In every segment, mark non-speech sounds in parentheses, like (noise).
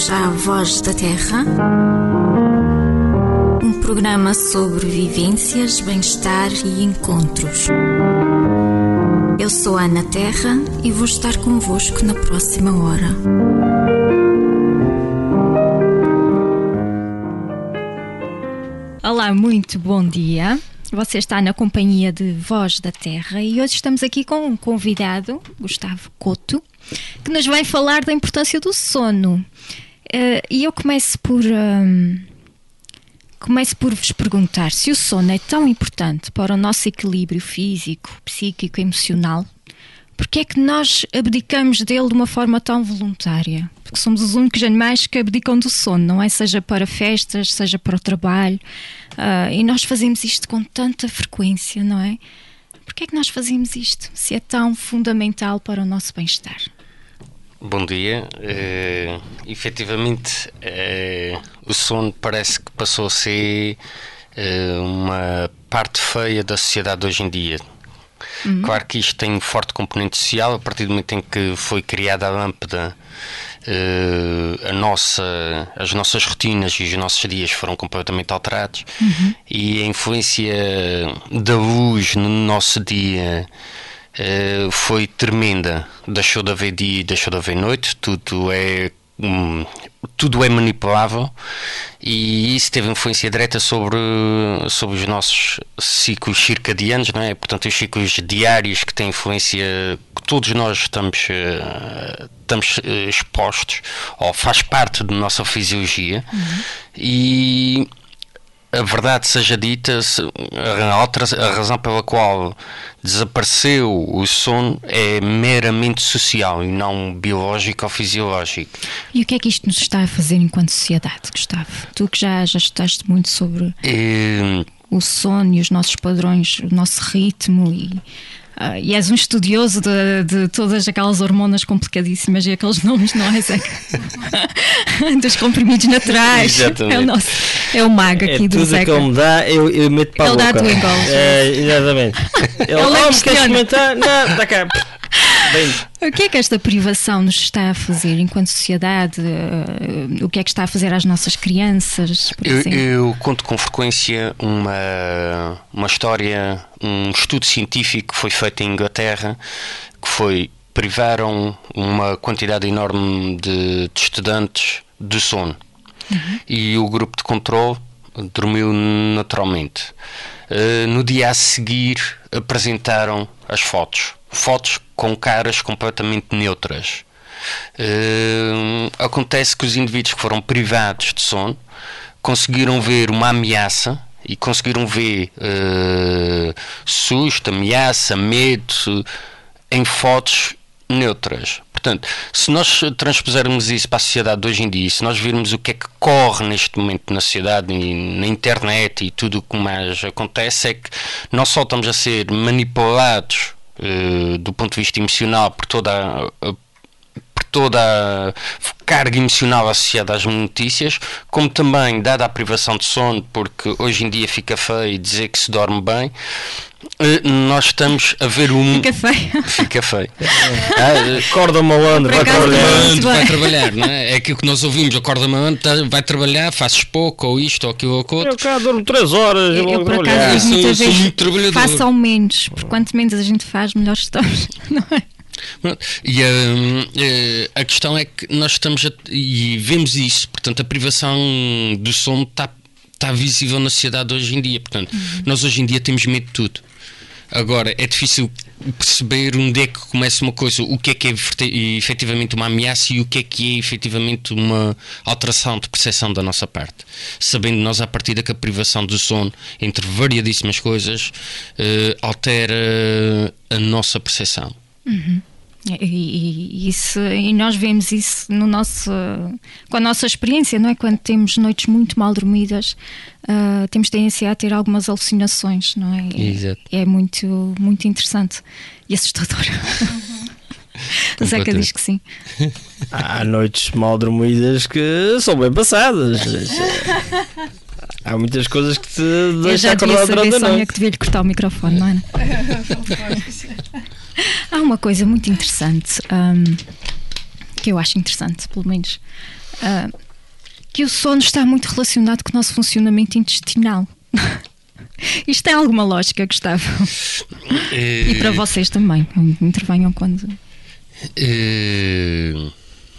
bem-vindos à Voz da Terra, um programa sobre vivências, bem-estar e encontros. Eu sou Ana Terra e vou estar convosco na próxima hora. Olá, muito bom dia. Você está na companhia de Voz da Terra e hoje estamos aqui com um convidado, Gustavo Couto, que nos vai falar da importância do sono. Uh, e eu começo por. Um, começo por vos perguntar se o sono é tão importante para o nosso equilíbrio físico, psíquico, emocional, porque é que nós abdicamos dele de uma forma tão voluntária? Porque somos os únicos animais que abdicam do sono, não é? Seja para festas, seja para o trabalho. Uh, e nós fazemos isto com tanta frequência, não é? Porquê é que nós fazemos isto, se é tão fundamental para o nosso bem-estar? Bom dia. Uh, efetivamente, uh, o sono parece que passou a ser uh, uma parte feia da sociedade hoje em dia Uhum. Claro que isto tem um forte componente social, a partir do momento em que foi criada a lâmpada, uh, a nossa, as nossas rotinas e os nossos dias foram completamente alterados uhum. e a influência da luz no nosso dia uh, foi tremenda. Deixou de haver dia, deixou de haver noite, tudo é um, tudo é manipulável e isso teve influência direta sobre, sobre os nossos ciclos circadianos, não é? Portanto, os ciclos diários que têm influência, que todos nós estamos, uh, estamos uh, expostos, ou faz parte da nossa fisiologia, uhum. e a verdade seja dita, a, outra, a razão pela qual desapareceu o sono é meramente social e não biológico ou fisiológico. E o que é que isto nos está a fazer enquanto sociedade, Gustavo? Tu que já, já estudaste muito sobre é... o sono e os nossos padrões, o nosso ritmo e e és um estudioso de, de, todas aquelas hormonas complicadíssimas e aqueles (laughs) nomes, não é, Zeca? (laughs) Dos comprimidos naturais. Exatamente. É o, nosso, é o mago aqui é do Zeca. Tudo que ele me dá, eu, eu meto para ele a boca. Ele dá, tu engoles. É, exatamente. (laughs) Ele, ele oh, queres experimentar? Não, dá cá. Bem. O que é que esta privação nos está a fazer enquanto sociedade? Uh, o que é que está a fazer às nossas crianças? Eu, eu, conto com frequência uma, uma história, um estudo científico que foi feito em Inglaterra, que foi privaram uma quantidade enorme de, de estudantes de sono. Uhum. E o grupo de controle dormiu naturalmente. Uh, no dia a seguir apresentaram as fotos fotos com caras completamente neutras. Uh, acontece que os indivíduos que foram privados de sono conseguiram ver uma ameaça e conseguiram ver uh, susto, ameaça, medo em fotos neutras. Portanto, se nós transpusermos isso para a sociedade de hoje em dia, se nós virmos o que é que corre neste momento na sociedade na internet e tudo o que mais acontece, é que não só estamos a ser manipulados do ponto de vista emocional por toda a, toda a carga emocional associada às notícias, como também dada a privação de sono, porque hoje em dia fica feio dizer que se dorme bem, eh, nós estamos a ver um. (laughs) Fica feio. Fica (laughs) feio. ah, acorda malandro, vai trabalhar. vai trabalhar, não é? (laughs) É aquilo que nós ouvimos, acorda malandro, tá, vai trabalhar, fazes pouco, ou isto, ou aquilo, ou aquilo. Eu cá durmo 3 horas. Eu, eu por acaso, muitas vezes façam menos, porque quanto menos a gente faz, melhor estamos, não é? E hum, eh, a questão é que nós estamos a, e vemos isso, portanto, a privação do som está está visível na sociedade hoje em dia. Portanto, uhum. nós hoje em dia temos medo de tudo. Agora, é difícil perceber onde é que começa uma coisa, o que é que é efetivamente uma ameaça e o que é que é efetivamente uma alteração de percepção da nossa parte. Sabendo nós, a partir da que a privação do sono, entre variadíssimas coisas, uh, altera a nossa percepção. Uhum. E, e, isso, e nós vemos isso no nosso, com a nossa experiência, não é? Quando temos noites muito mal dormidas, uh, temos tendência a ter algumas alucinações, não é? Exato. É, é muito, muito interessante e assustador. (laughs) O Zeca diz que sim. (laughs) Há noites mal dormidas que são bem passadas. Há muitas coisas que te deixam acordar durante a noite. que devia lhe cortar o microfone, não é? (laughs) Há uma coisa muito interessante um, que eu acho interessante, pelo menos. uh, que o sono está muito relacionado com o nosso funcionamento intestinal. (laughs) Isto tem alguma lógica, Gustavo? e para vocês também. Intervenham quando. Uh,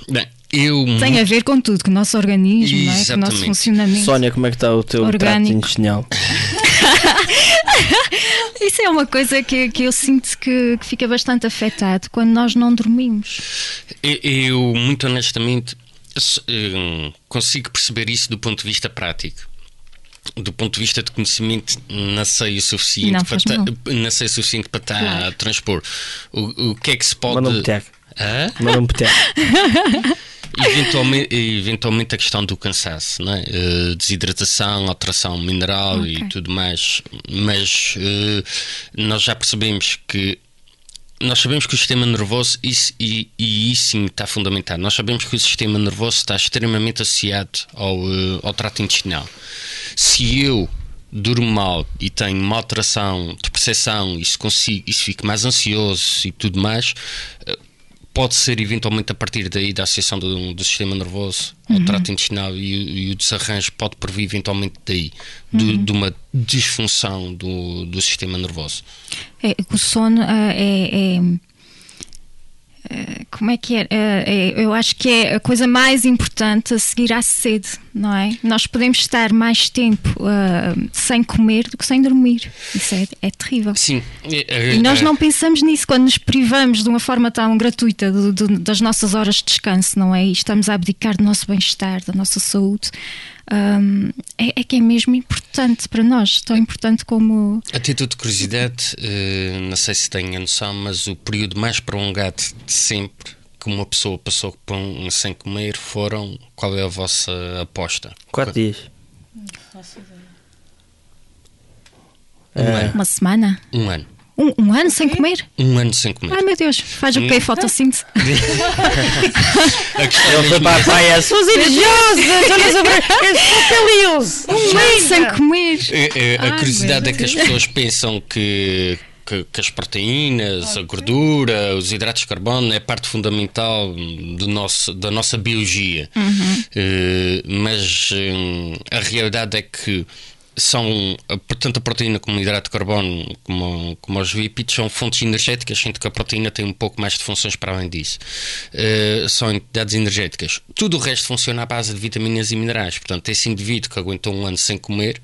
bem, eu... Tem a ver com tudo, com o nosso organismo, é? com o nosso funcionamento. Sónia, como é que está o teu orgânico. trato intestinal? (laughs) (laughs) Isso é uma coisa que, que eu sinto que, que fica bastante afetado quando nós não dormimos. Eu, muito honestamente, eh, consigo perceber isso do ponto de vista prático do ponto de vista de conhecimento, não sei o suficiente não, para ta, não sei o suficiente para estar claro. a transpor. O, o que é que se pode. Manda um peteco. Manda um peteco. (laughs) eventualmente, eventualmente a questão do cansaço, não é? Uh, desidratação, alteração mineral okay. e tudo mais. Mas uh, nós já percebemos que nós sabemos que o sistema nervoso, isso, e, e isso sim está fundamentado, nós sabemos que o sistema nervoso está extremamente associado ao, uh, ao trato intestinal. Se eu durmo mal e tenho uma alteração de percepção e se consigo, e se fico mais ansioso e tudo mais, uh, pode ser eventualmente a partir daí da associação do, do sistema nervoso ao uhum. trato intestinal e, e, o desarranjo pode provir eventualmente daí, uhum. de uma disfunção do, do sistema nervoso. É, o sono uh, é, é como é que é? é? Eu acho que é a coisa mais importante a seguir à sede, não é? Nós podemos estar mais tempo uh, sem comer do que sem dormir. Isso é, é terrível. Sim. E nós não pensamos nisso quando nos privamos de uma forma tão gratuita de, de, das nossas horas de descanso, não é? E estamos a abdicar do nosso bem-estar, da nossa saúde um, é, é, que é mesmo importante para nós, tão importante como. A título de curiosidade, uh, não sei se tenho a noção, mas o período mais prolongado de sempre que uma pessoa passou pão sem comer foram. Qual é a vossa aposta? Quatro dias. Um ano. Uma semana? Um ano. Um, um, ano sem comer? Um ano sem comer. Ai meu Deus, faz o que? Hum. Fotossíntese. (laughs) Ele foi para a praia, sou religiosa. (laughs) Um ano sem comer. É, é, a curiosidade é que as pessoas pensam que que, que, as proteínas, a gordura, os hidratos de carbono é parte fundamental do nosso, da nossa biologia. Uhum. Uh, mas uh, a realidade é que são, tanto a proteína como o hidrato de carbono, como, como os lípidos, são fontes energéticas, sendo que a proteína tem um pouco mais de funções para além disso. Uh, são entidades energéticas. Tudo o resto funciona à base de vitaminas e minerais. Portanto, esse indivíduo que aguentou um ano sem comer,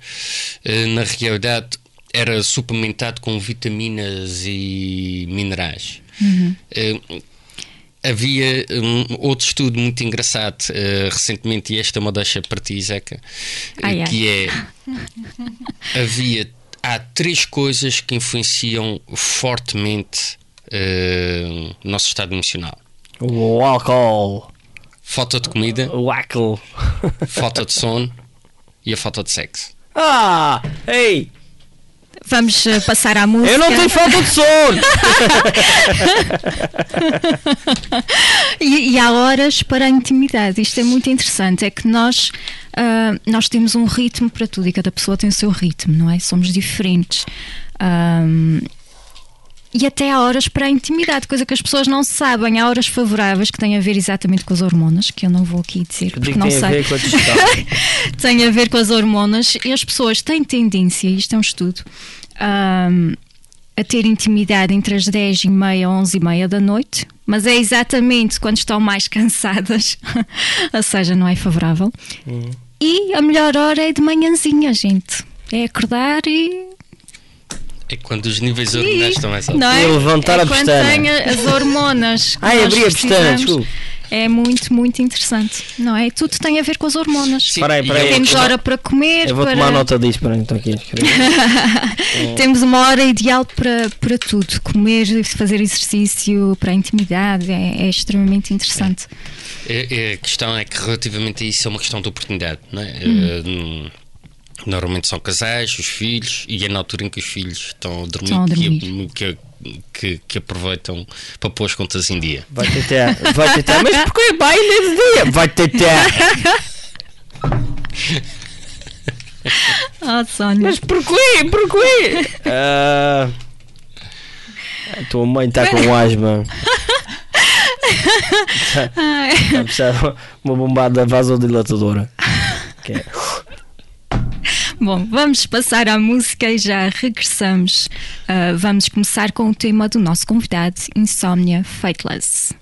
uh, na realidade, era suplementado com vitaminas e minerais. Uhum. Uh, havia um, outro estudo muito engraçado uh, recentemente, e esta é uma deixa para ti, Zeca, ai, que ai. é (laughs) havia há três coisas que influenciam fortemente uh, o nosso estado emocional. O álcool. Falta de comida. O álcool. falta de sono e a falta de sexo. Ah! Ei! Vamos eh, passar à música. Eu não tenho falta de sono! (laughs) e, e, há horas para a intimidade. Isto é muito interessante. É que nós, uh, nós temos um ritmo para tudo e cada pessoa tem o seu ritmo, não é? Somos diferentes. Um, e até há horas para a intimidade, coisa que as pessoas não sabem. Há horas favoráveis que têm a ver exatamente com as hormonas, que eu não vou aqui dizer porque não tem sei. A ver com a (laughs) tem a ver com as hormonas e as pessoas têm tendência, isto é um estudo, um, a ter intimidade entre as 10 e meia e 11 e meia da noite, mas é exatamente quando estão mais cansadas, (laughs) ou seja, não é favorável. Uhum. E a melhor hora é de manhãzinha, gente. É acordar e é quando os níveis hormonais estão mais altos. Não é? E levantar é a pestana. Quando tem as hormonas. Ai, abri a pestana, desculpa. É muito, muito interessante, não é? Tudo tem a ver com as hormonas. Sim, peraí, peraí, Temos hora para comer. Eu vou para... tomar nota disso, para então aqui. (laughs) Temos uma hora ideal para, para tudo. Comer, fazer exercício, para a intimidade, é, é extremamente interessante. É. É, a questão é que relativamente a isso é uma questão de oportunidade, não é? Hum. Normalmente são casais, os filhos, e é na altura em que os filhos estão a dormir, estão a dormir. Que, que, que, aproveitam para pôr as contas em dia. Vai ter vai ter (laughs) mas porquê baile de dia? Vai ter (laughs) Ah, Sónia. Mas porquê? Porquê? Uh, a tua mãe está com asma. Está (laughs) a precisar uma bombada vasodilatadora. Que é. Bom, vamos passar à música e já regressamos. Uh, vamos começar com o tema do nosso convidado, Insomnia Fateless.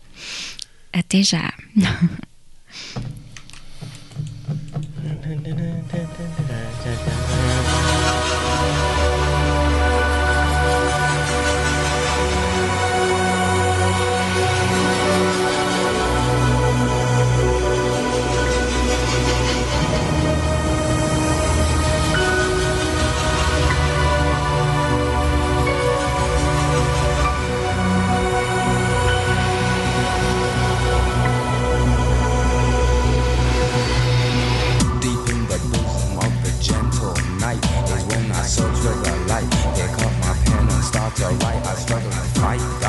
Até já. (laughs) your light, I struggle to fight.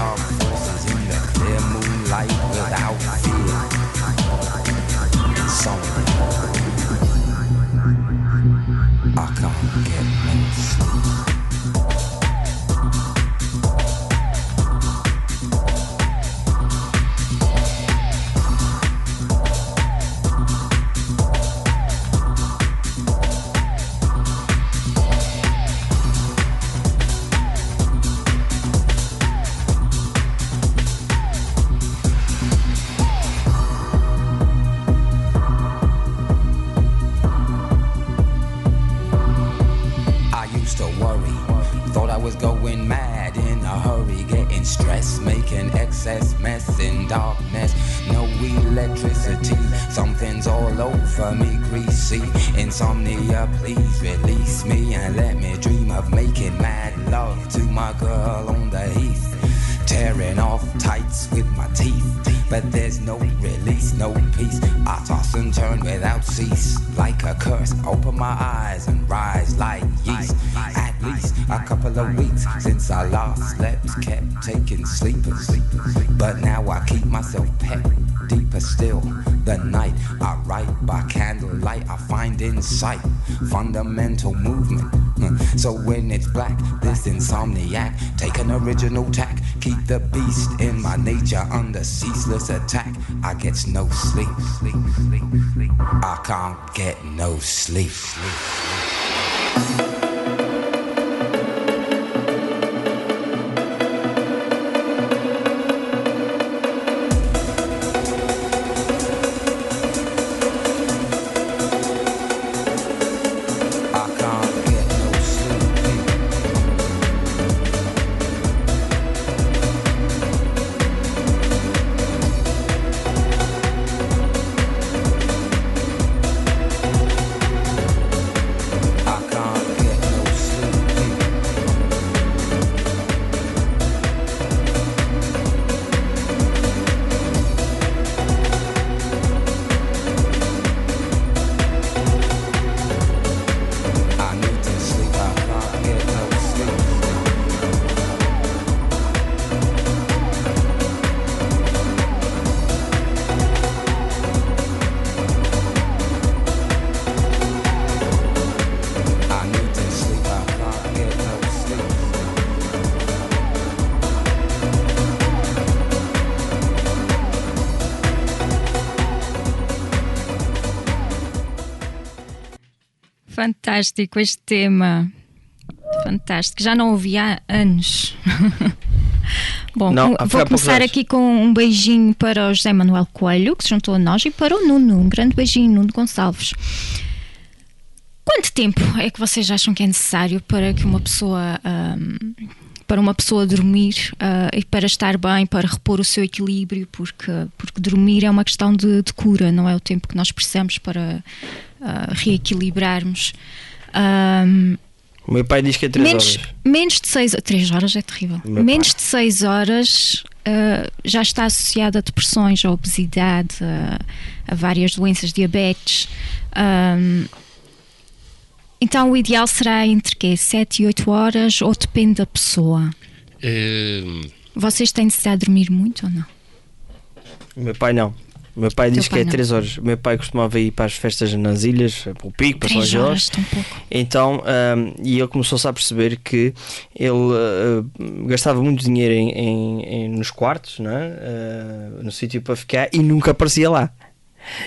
Nature under ceaseless attack. I get no sleep. I can't get no sleep. Fantástico este tema. Fantástico. Já não ouvi há anos. (laughs) Bom, não, vou começar aqui com um beijinho para o José Manuel Coelho, que se juntou a nós, e para o Nuno. Um grande beijinho, Nuno Gonçalves. Quanto tempo é que vocês acham que é necessário para que uma pessoa. Um, para uma pessoa dormir uh, e para estar bem, para repor o seu equilíbrio, porque, porque dormir é uma questão de, de cura, não é o tempo que nós precisamos para uh, reequilibrarmos. Um, o meu pai diz que é 3 menos, horas. Menos de 6 3 horas é terrível. Menos pai. de 6 horas uh, já está associado a depressões, a obesidade, a, a várias doenças, diabetes. Um, então o ideal será entre quê? 7 e 8 horas ou depende da pessoa? Um... Vocês têm necessidade de dormir muito ou não? O meu pai não. O meu pai Teu diz que pai é não. 3 horas. O meu pai costumava ir para as festas nas ilhas, para o Pico, para São Jorge. Então, ahm, e ele começou-se a perceber que ele ah, gastava muito dinheiro em, em- em- nos quartos, não é? Ah, no sítio para ficar e nunca aparecia lá.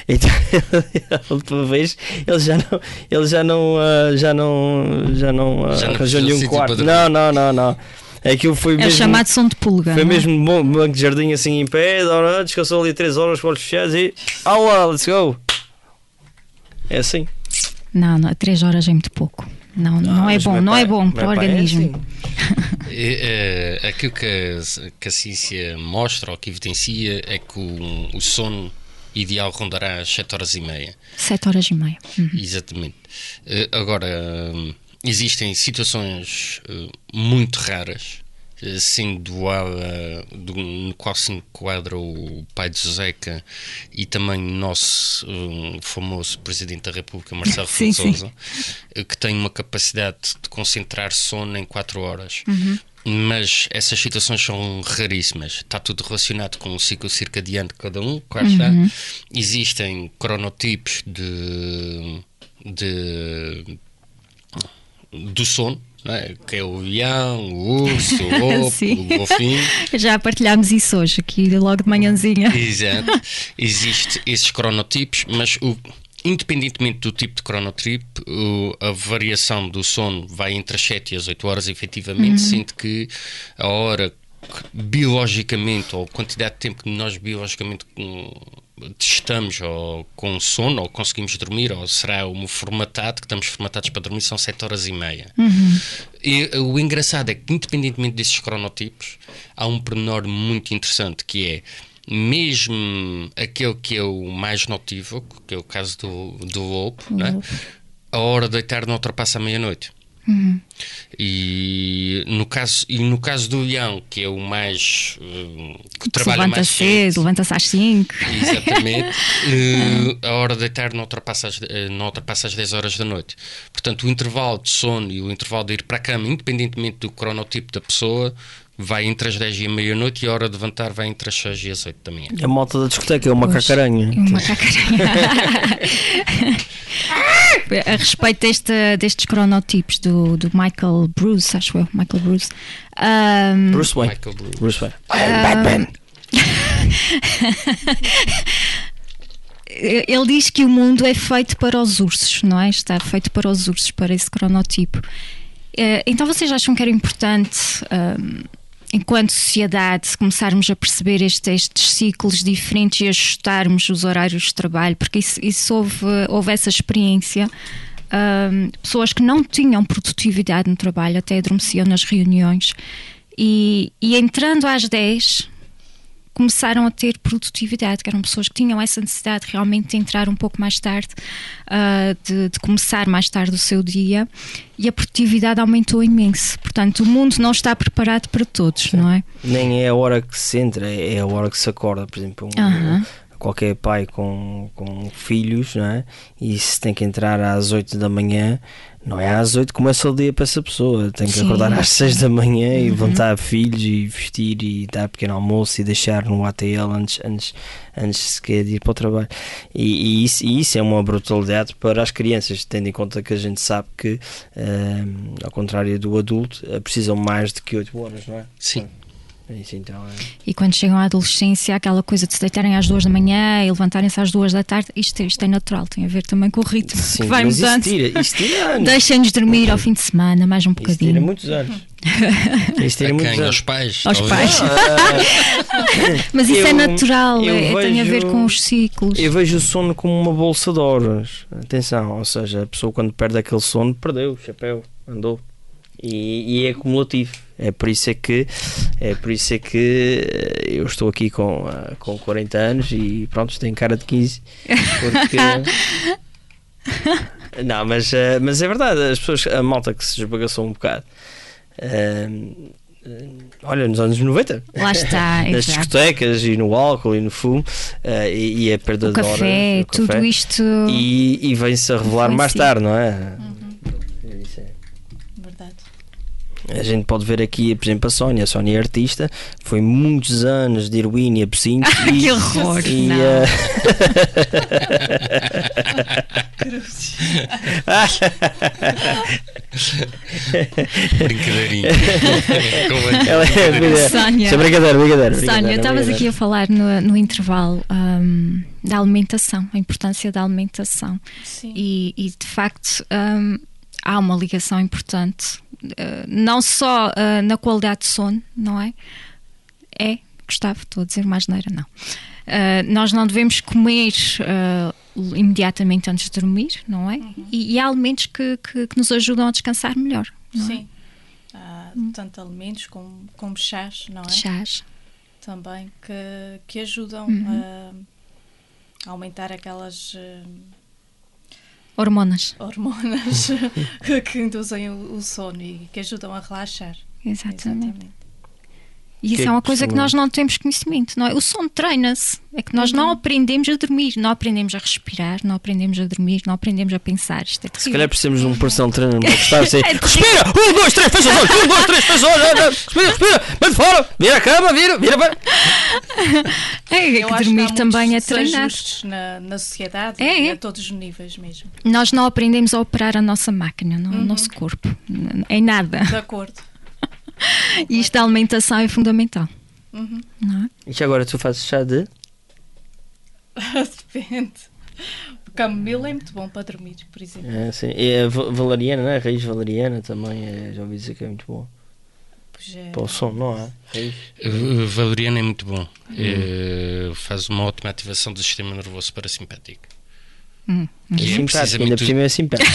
Então, (laughs) a última vez ele já não, ele já não, ah, já não, já não Já não arranjou nenhum quarto. Não, não, não, não. Aquilo foi É o mesmo. chamado som de pulga. Foi não é? mesmo um bom banco de jardim assim em pé, descansou ali 3 horas com os olhos fechados e. Olá, let's go! É assim. Não, não, três horas é muito pouco. Não, não, é mas bom, meu não é bom para o pai é organismo. assim. É, é, aquilo que a, que a ciência mostra ou que evidencia é que o, o sono ideal rondará as 7 horas e meia. Sete horas e meia. Uhum. Exatamente. Eh, agora, hum, existem situações eh, muito raras, eh, sendo a, eh, do- no qual se enquadra o pai de Joseca e também o nosso hum, famoso Presidente da República, Marcelo (laughs) Sim. Sousa, eh, que tem uma capacidade de concentrar sono em 4 horas. Uhum. Mas essas situações são raríssimas. Está tudo relacionado com o ciclo circadiano de cada um, claro está. Uhum. Existem cronotipos de, de do sono, é? que é o leão, o urso, o (laughs) lobo, o golfinho. (laughs) Já partilhámos isso hoje, aqui logo de manhãzinha. (laughs) Exato. Existem esses cronotipos, mas o, independentemente do tipo de cronotipo, o- a variação do sono vai entre as 7 e as 8 horas, efetivamente, sendo que a hora que biologicamente, ou a quantidade de tempo que nós biologicamente hum, testamos ou com sono, ou conseguimos dormir, ou será um formatado, que estamos formatados para dormir, são 7 horas e meia. E uh, o engraçado é que, independentemente desses cronotipos, há um pormenor muito interessante que é mesmo aquele que é o mais notívago, que é o caso do, do lobo, né? a hora de deitar não ultrapassa a meia-noite. E, no caso, e no caso do leão, que é o mais. uh, que Se trabalha levanta mais cedo, levanta-se às 5. Exatamente. (laughs) Eh, a hora de deitar não ultrapassa, as, eh, não ultrapassa as 10 horas da noite. Portanto, o intervalo de sono e o intervalo de ir para a cama, independentemente do cronotipo da pessoa, vai entre as 10 e a meia-noite e a hora de levantar vai entre as 6 e as 8 da manhã. A malta da discoteca é uma cacaranha. Uma cacaranha. (laughs) a respeito deste, destes cronotipos do, do Michael Bruce, acho eu, Michael Bruce. ahm, Bruce Wayne. Michael Blue. Bruce Wayne. (laughs) ele diz que o mundo é feito para os ursos, não é? Está feito para os ursos, para esse cronotipo. Eh, Então vocês acham que era importante, ahm, enquanto sociedade, começarmos a perceber este- estes ciclos diferentes e ajustarmos os horários de trabalho? Porque isso, isso houve, houve essa experiência. ahm, pessoas que não tinham produtividade no trabalho, até adormeciam nas reuniões. E, e entrando às 10, começaram a ter produtividade, que eram pessoas que tinham essa necessidade realmente de entrar um pouco mais tarde, ah, de, de começar mais tarde o seu dia, e a produtividade aumentou imenso. Portanto, o mundo não está preparado para todos, não é? Nem é a hora que se entra, é a hora que se acorda. Por exemplo, um- Aham. Qualquer pai com, com filhos, não é? E se tem que entrar às 8 da manhã, não é às 8 que começa o dia para essa pessoa. Tem que Sim, acordar às sei. 6 da manhã e levantar filhos e vestir e dar pequeno almoço e deixar no ATL antes, antes, antes sequer de ir para o trabalho. E, e isso, e isso é uma brutalidade para as crianças, tendo em conta que a gente sabe que, eh, ao contrário do adulto, precisam mais de que 8 horas, não é? Sim. Isso então é. E quando chegam à adolescência, aquela coisa de se deitarem às duas da manhã e levantarem-se às duas da tarde, isto, isto é natural, tem a ver também com o ritmo Sim, que vai mudando. tira, tira. Deixem-nos dormir ao fim de semana, mais um Isso tira bocadinho. muitos anos. (laughs) Tira muitos quem? Aos pais? Aos pais. (laughs) Mas isso é Eu- natural, eu é- tem a ver vejo- com os ciclos. Eu vejo o sono como uma bolsa de horas. Atenção, ou seja, a pessoa quando perde aquele sono perdeu o chapéu, andou. E, e é acumulativo. É por isso é que é por isso é que eh, eu estou aqui com, ah, com 40 anos e pronto, tenho cara de 15. Porque (laughs) Não, mas, eh, mas é verdade, as pessoas, a malta que se esbagaçou um bocado. eh, eh, olha, nos anos 90, Lá está, (laughs) nas exato. discotecas e no álcool e no fumo eh, e, e a perda O de café, o tudo café. isto. E, e vem-se a revelar mais tarde, não é? Isso A gente pode ver aqui, por exemplo, a Sónia. A Sónia é artista, foi muitos anos de heroína e absinto. e, que horror! e, não. eh, Brincadeirinha. ela é, é, Sónia. Isso é brincadeira, brincadeira. Sónia, brincadeira, estavas brincadeira. aqui a falar no, no intervalo hum, da alimentação, a importância da alimentação. Sim. E, e, de facto hum, há uma ligação importante, eh, não só eh, na qualidade de sono, não é? É, Gustavo, estou a dizer mais neira, não. Eh, nós não devemos comer imediatamente antes de dormir, não é? Uhum. E, e há alimentos que, que- que nos ajudam a descansar melhor. Não Sim. Há tanto alimentos como, como chás, não é? é? Chás. Também que, que ajudam Uhum. a aumentar aquelas eh, Hormonas. hormonas (laughs) que induzem o, sono e que ajudam a relaxar. Exatamente. E Que isso é é uma que coisa que nós não temos conhecimento, não é? O sono treina-se. É que nós Uhum. não aprendemos a dormir, não aprendemos a respirar, não aprendemos a dormir, não aprendemos a pensar. Isto é Se terrível. calhar precisamos de um personal trainer para gostar assim. É (laughs) Respira! Um, dois, três, fecha os olhos! Um, dois, três, fecha os olhos! Respira, respira! Mande fora! Vira a cama, vira, vira para. (laughs) É, é Eu que acho dormir há também é treinar. na, na sociedade É, é. a todos os níveis mesmo. Nós não aprendemos a operar a nossa máquina, não, Uhum. o nosso corpo, em nada. De acordo. E isto da alimentação é fundamental. Uhum. Não é? E agora tu fazes chá de. (laughs) Depende. O camomila é muito bom para dormir, por exemplo. É, sim. E a va- valeriana, não é? Raiz valeriana também, é, já ouvi dizer que é muito bom. Pois é. Para o som, não é? Raiz. Valeriano é muito bom. Uh, faz uma ótima ativação do sistema nervoso parasimpático. Hum. É Que é simpático, (laughs) ainda por cima é simpático.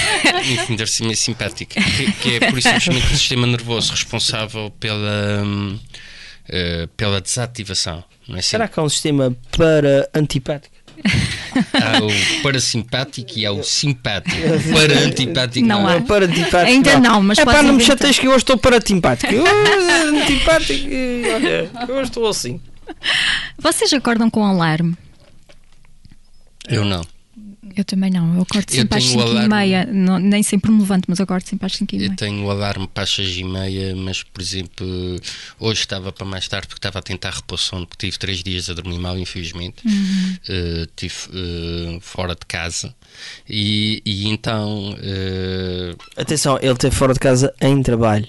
Ainda por cima é simpático. Que, que é por isso justamente o sistema nervoso responsável pela, uh, pela desativação. Não é assim? Será que há um sistema para antipático? Há o parasimpático e há o simpático. (laughs) O para-antipático Não não. há. Não, para antipático. Ainda não, mas É pá, não me inventar. chateias que eu hoje estou para antipático. Eu, antipático, olha, eu hoje estou assim. Vocês acordam com alarme? Eu não. Eu também não. Eu acordo Eu sempre às tenho o 5 e alarme. meia. Não- nem sempre me levanto, mas acordo sempre às 5 e meia. Eu tenho o alarme para as seis e meia, mas por exemplo, hoje estava para mais tarde porque estava a tentar repor sono, porque tive três dias a dormir mal, infelizmente. Uh, tive uh, fora de casa. E, e então. uh, Atenção, ele esteve fora de casa em trabalho.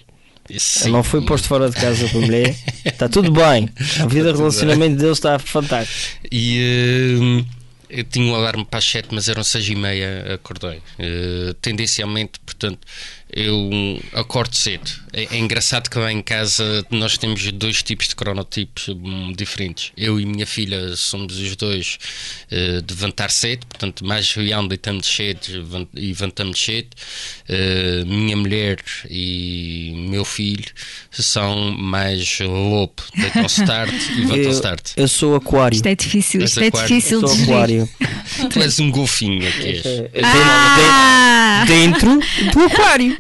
sim, Ele não foi posto fora de casa para mulher. Está (laughs) tudo bem. A vida de relacionamento dele está fantástico. E uh, eu tinha o alarme para as 7, mas eram 6 e meia, acordei. Uh, tendencialmente, portanto, eu acordo cedo. É, é engraçado que lá em casa nós temos dois tipos de cronotipos hum, diferentes. Eu e minha filha somos os dois uh, de levantar cedo, portanto, mais real deitamos cedo e levantamos cedo. Uh, minha mulher e meu filho são mais lobo, deitam-se tarde e levantam-se tarde. eu sou aquário. Isto é difícil, isto é aquário. difícil de aquário. Tu és um golfinho, é. Eh, Ah! Dentro do aquário.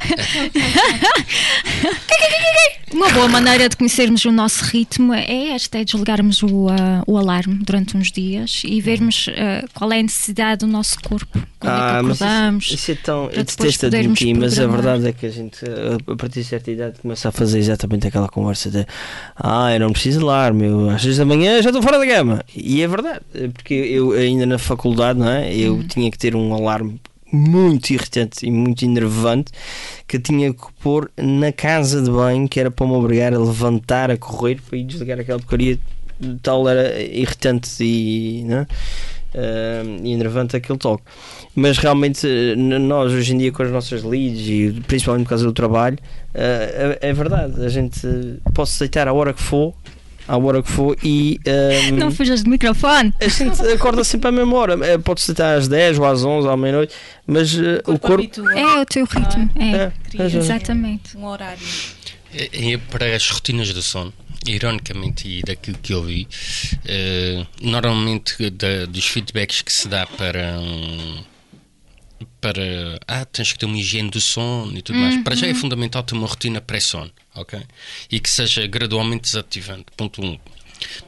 Uma boa maneira de conhecermos o nosso ritmo é esta, é desligarmos o, ah, o alarme durante uns dias e vermos ah, qual é a necessidade do nosso corpo, quando é Ah, que mas acordamos. isso, isso é tão. Eu detesto admitir, mas a verdade é que a gente, a partir de certa idade, começa a fazer exatamente aquela conversa de Ah, eu não preciso de alarme, eu às 6 da manhã já estou fora da cama. E é verdade, porque eu ainda na faculdade, não é? Eu tinha que ter um alarme muito irritante e muito enervante que tinha que pôr na casa de banho, que era para me obrigar a levantar, a correr para ir desligar aquela porcaria. Tal era irritante e. Não é? Ah, e enervante aquele toque. Mas realmente, nós hoje em dia, com as nossas leads e principalmente por causa do trabalho, ah, é, é verdade. A gente pode se deitar a hora que for, à hora que for, e ah, Não fujas do microfone. a gente acorda sempre à mesma hora. Eh, Pode-se deitar às 10 ou às 11 ou à meia-noite, mas eh, o corpo. habitua É o teu ritmo. É, É, cria é, exatamente. um horário. É, é para as rotinas do sono, ironicamente, e daquilo que eu vi, eh, normalmente da- dos feedbacks que se dá para. hum, para ah, tens que ter uma higiene do sono e tudo mais. Para já é fundamental ter uma rotina pré-sono, ok? E que seja gradualmente desativante. Ponto 1. Um.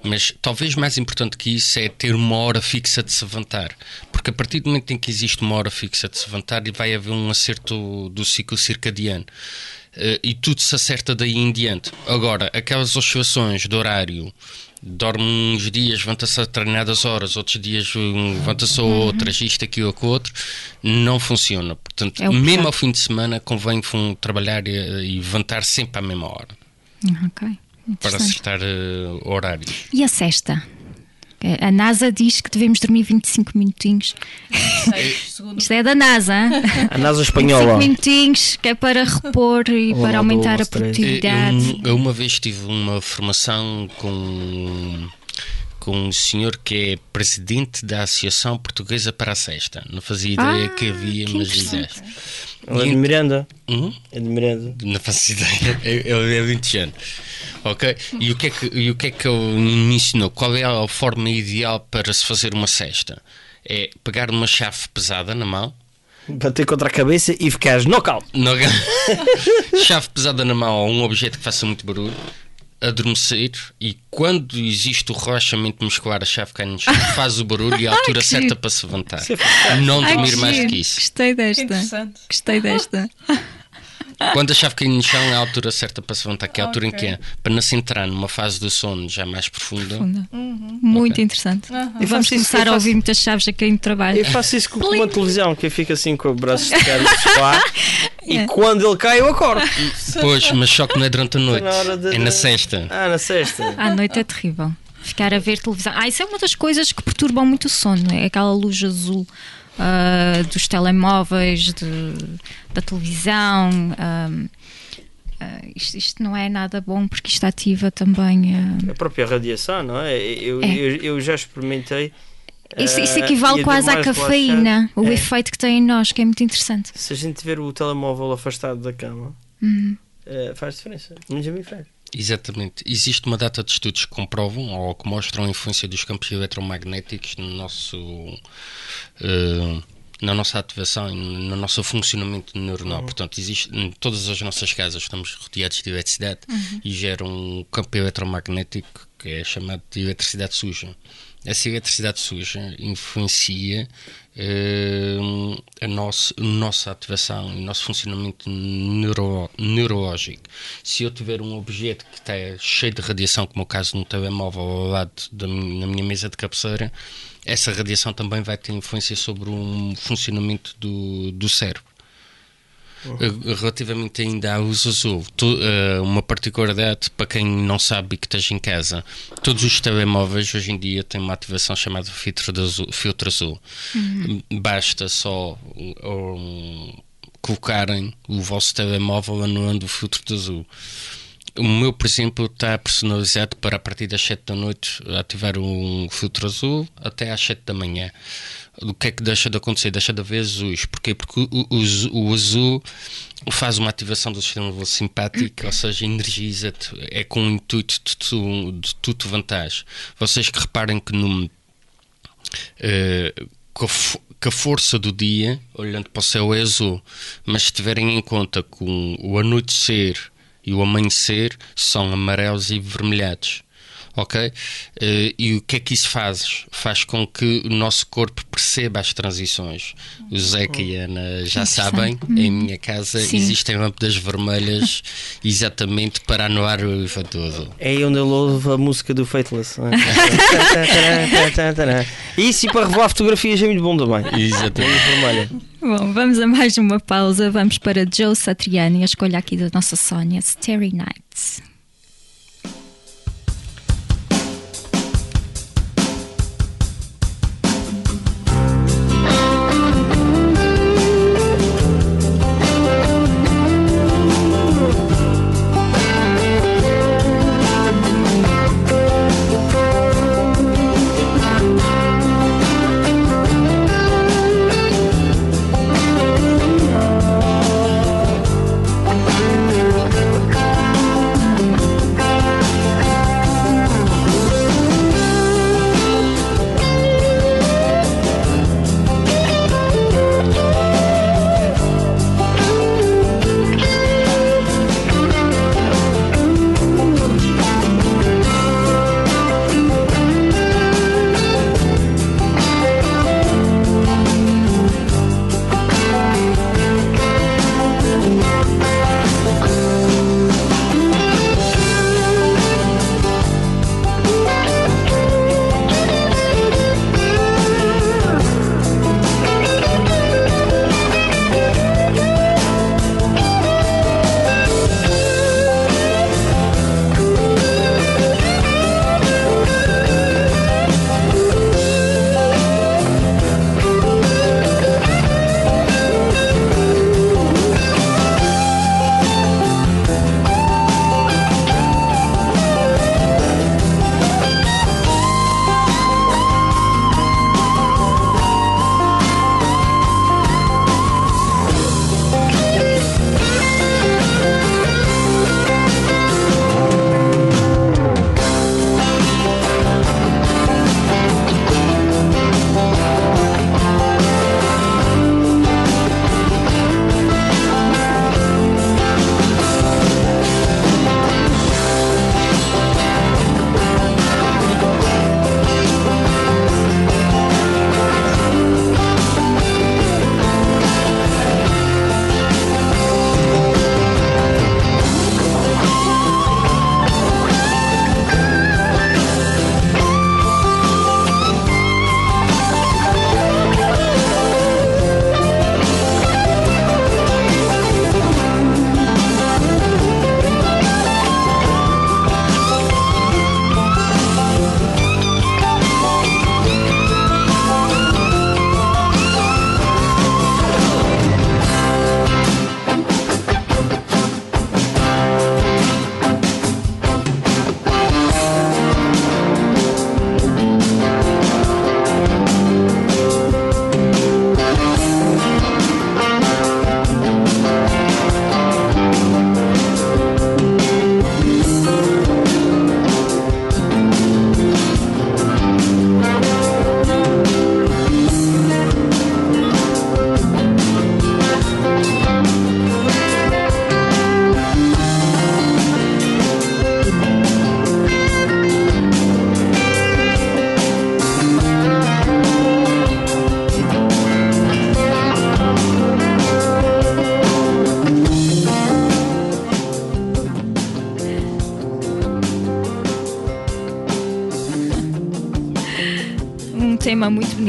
Mas talvez mais importante que isso é ter uma hora fixa de se levantar. Porque a partir do momento em que existe uma hora fixa de se levantar, vai haver um acerto do ciclo circadiano. eh, e tudo se acerta daí em diante. Agora, aquelas oscilações de horário, dorme uns dias, levanta-se a determinadas horas, outros dias levanta-se a outras, isto, aquilo, aquilo, outro, não funciona. Portanto, É mesmo ao fim de semana, convém trabalhar e, levantar sempre à mesma hora, Ok. para acertar eh, horários. E a sexta? A NASA diz que devemos dormir 25 minutinhos. Isto é da NASA. hein? A NASA 25 espanhola. minutinhos que é para repor e Ou para aumentar a produtividade. Eu, eu uma vez tive uma formação com, com um senhor que é presidente da Associação Portuguesa para a Sexta. Não fazia ideia Ah, que havia, que mas. Ele é de Miranda. Hum? É de Miranda. Não faço ideia. Ele (laughs) é 20 anos. Ok? E o que é que, e o que, é que ele me ensinou? Qual é a forma ideal para se fazer uma cesta? É pegar uma chave pesada na mão, Bater contra a cabeça e ficares knockout. No- (laughs) chave pesada na mão ou um objeto que faça muito barulho, adormecer e quando existe o relaxamento muscular, a chave cai no chão, (laughs) faz o barulho e a altura certa giro. para se levantar. É. Não Ai, dormir mais do que isso. Gostei desta. Gostei desta. (laughs) Quando a chave cai no chão, é a altura certa para se levantar, que é a altura em Ok. que é, para não se entrar numa fase do sono já mais profunda. Profunda. Muito interessante. E Eu vamos faço começar eu a ouvir faço- muitas chaves aqui no trabalho. Eu faço isso com uma televisão, que eu fico assim com o braço esticado no sofá e É. quando ele cai eu acordo. (laughs) Pois, mas só que não é durante a noite, na de- é na sexta. Ah, na sexta. (laughs) À noite é terrível. Ficar a ver televisão. Ah, isso é uma das coisas que perturbam muito o sono. É aquela luz azul ah, dos telemóveis, de- da televisão. ah, ah, isto, isto não é nada bom porque isto ativa também. ah, A própria radiação, não é? Eu, É. eu, eu já experimentei. Isso, isso ah, equivale quase à cafeína, o É. efeito que tem em nós, que é muito interessante. Se a gente tiver o telemóvel afastado da cama, Hum. eh, faz diferença. Mas a mim faz. Exatamente. Existe uma data de estudos que comprovam ou que mostram a influência dos campos eletromagnéticos no nosso, eh, na nossa ativação e no nosso funcionamento neuronal. Portanto, existe, em todas as nossas casas estamos rodeados de eletricidade e gera um campo eletromagnético que é chamado de eletricidade suja. Essa eletricidade suja influencia eh, a, nosso, a nossa ativação o nosso funcionamento neuro, neurológico. Se eu tiver um objeto que está cheio de radiação, como é o caso de um telemóvel ao lado da na minha mesa de cabeceira, essa radiação também vai ter influência sobre o funcionamento do, do cérebro. Eh, Relativamente ainda luz azul, tu- eh, uma particularidade para quem não sabe e que esteja em casa, todos os telemóveis hoje em dia têm uma ativação chamada filtro, azul, filtro azul. Basta só um, colocarem o vosso telemóvel anulando o filtro de azul. O meu, por exemplo, está personalizado para a partir das 7 da noite ativar um filtro azul até às 7 da manhã. O que é que deixa de acontecer? Deixa de haver azuis. Porquê? Porque o, o- o azul faz uma ativação do sistema nervoso simpático, ou seja, energiza-te. É com o intuito de tu, de tu te. Vocês que reparem que no, com a fo- que a força do dia, olhando para o céu, é azul, mas se tiverem em conta o, o anoitecer e o amanhecer são amarelos e vermelhados. Ok? Eh, e o que é que isso faz? Faz com que o nosso corpo perceba as transições. O Zeca e a Ana já sabem, em minha casa Sim. existem lâmpadas vermelhas (laughs) exatamente para anular o todo. É aí onde eu louvo a música do Fateless. não é? (laughs) Isso e para revelar fotografias é muito bom também. Exatamente. Bom, vamos a mais uma pausa. Vamos para Joe Satriani, a escolha aqui da nossa Sónia, Starry Nights.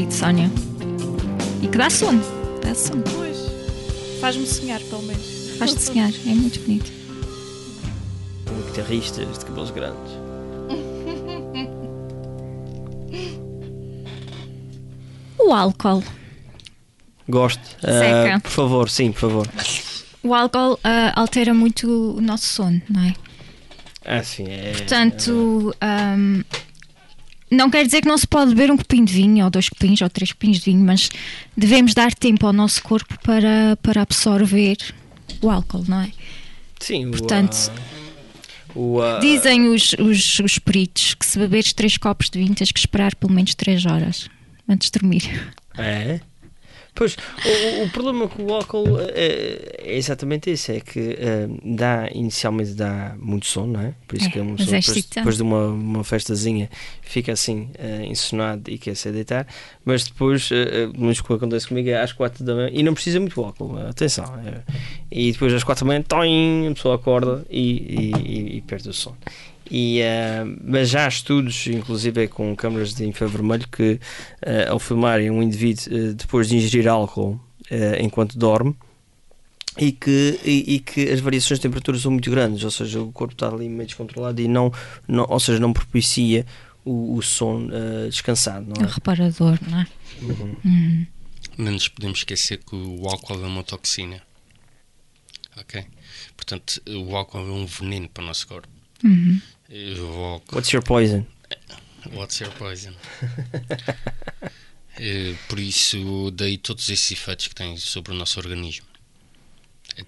Bonito, Sónia. E que dá sono. Dá sono. Pois. Faz-me sonhar, pelo menos. Faz-te sonhar. É muito bonito. Guitarristas de cabelos grandes. O álcool. Gosto. Ah, Seca. por favor, sim, por favor. O álcool ah, altera muito o nosso sono, não é? Ah, sim. É, Portanto, ahm, não quer dizer que não se pode beber um copinho de vinho, ou dois copinhos, ou três copinhos de vinho, mas devemos dar tempo ao nosso corpo para, para absorver o álcool, não é? Sim, Portanto, ah, o, ah, Dizem os, os, os peritos que se beberes três copos de vinho tens que esperar pelo menos três horas antes de dormir. É? Pois, o, o problema com o álcool é, é exatamente esse, é que eh, dá, inicialmente dá muito sono, não é? Por isso É, que uma mas pessoa é depois, depois de uma, uma festazinha fica assim uh, ensonado e quer se deitar, mas depois, uh, uh, o que acontece comigo é às quatro da manhã, e não precisa muito álcool, atenção, é, e depois às quatro da manhã, toim, a pessoa acorda e, e, e- e perde o sono. E, eh, mas já há estudos, inclusive com câmaras de infravermelho, que eh, ao filmarem um indivíduo eh, depois de ingerir álcool enquanto dorme e que, e, e que as variações de temperatura são muito grandes, ou seja, o corpo está ali meio descontrolado e não, não ou seja, não propicia o, o sono eh, descansado, É não um é? reparador, não é? Uhum. Hum. Não nos podemos esquecer que o álcool é uma toxina. Ok? Portanto, o álcool é um veneno para o nosso corpo. Uhum. E álcool, What's your poison? what's your poison? (laughs) Eh, Por isso, daí todos esses efeitos que tem sobre o nosso organismo. É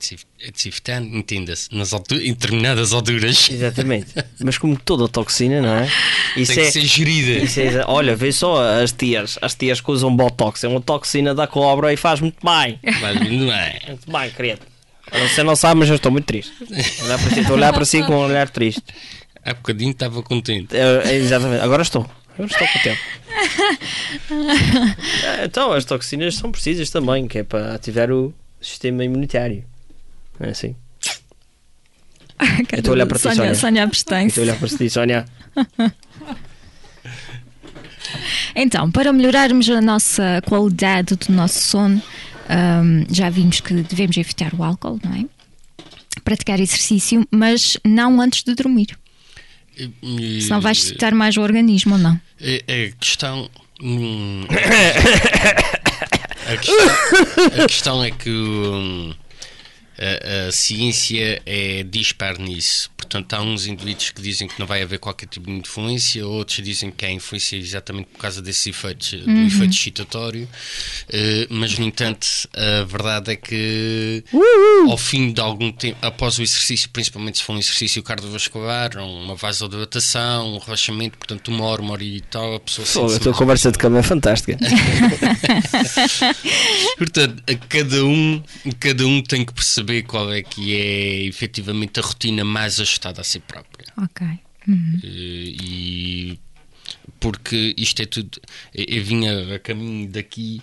É desinfetante, entenda-se, em determinadas alturas. (laughs) Exatamente. Mas como toda toxina, não é? Isso Tem é, que ser gerida. É- olha, vê só as tias, as tias que usam botox, é uma toxina da cobra e faz muito bem. Mas não é. Muito bem, querido. Você não sabe, mas eu estou muito triste. Olhar para si, estou a olhar para si com um olhar triste. Há bocadinho estava contente. É, é, exatamente, agora estou. Agora estou contente. (laughs) É, então, as toxinas são precisas também, que é para ativar o sistema imunitário. Não é assim? estou a olhar para ti, Sónia, Sónia. Sónia abstém-se. Estou a olhar para si, Sónia. (laughs) Então, para melhorarmos a nossa qualidade do nosso sono, hum, já vimos que devemos evitar o álcool, não é? Praticar exercício, mas não antes de dormir. E- Senão vais excitar mais o organismo ou não? É, é questão. hum, a, questão a questão é que hum, a, a ciência é dispar nisso. Portanto, há uns indivíduos que dizem que não vai haver qualquer tipo de influência, outros dizem que há influência exatamente por causa desses efeitos, do efeito excitatório. Eh, mas, no entanto, a verdade é que ao fim de algum tempo, após o exercício, principalmente se for um exercício cardiovascular, uma vasodilatação, um relaxamento, portanto, uma hora, uma hora e tal, a pessoa Pô, a sente-se tua conversa de cama é fantástica. (laughs) Portanto, a cada um, cada um tem que perceber qual é que é efetivamente a rotina mais ajustada a si própria. Ok. Eh, E porque isto é tudo. Eu eu vinha a caminho daqui,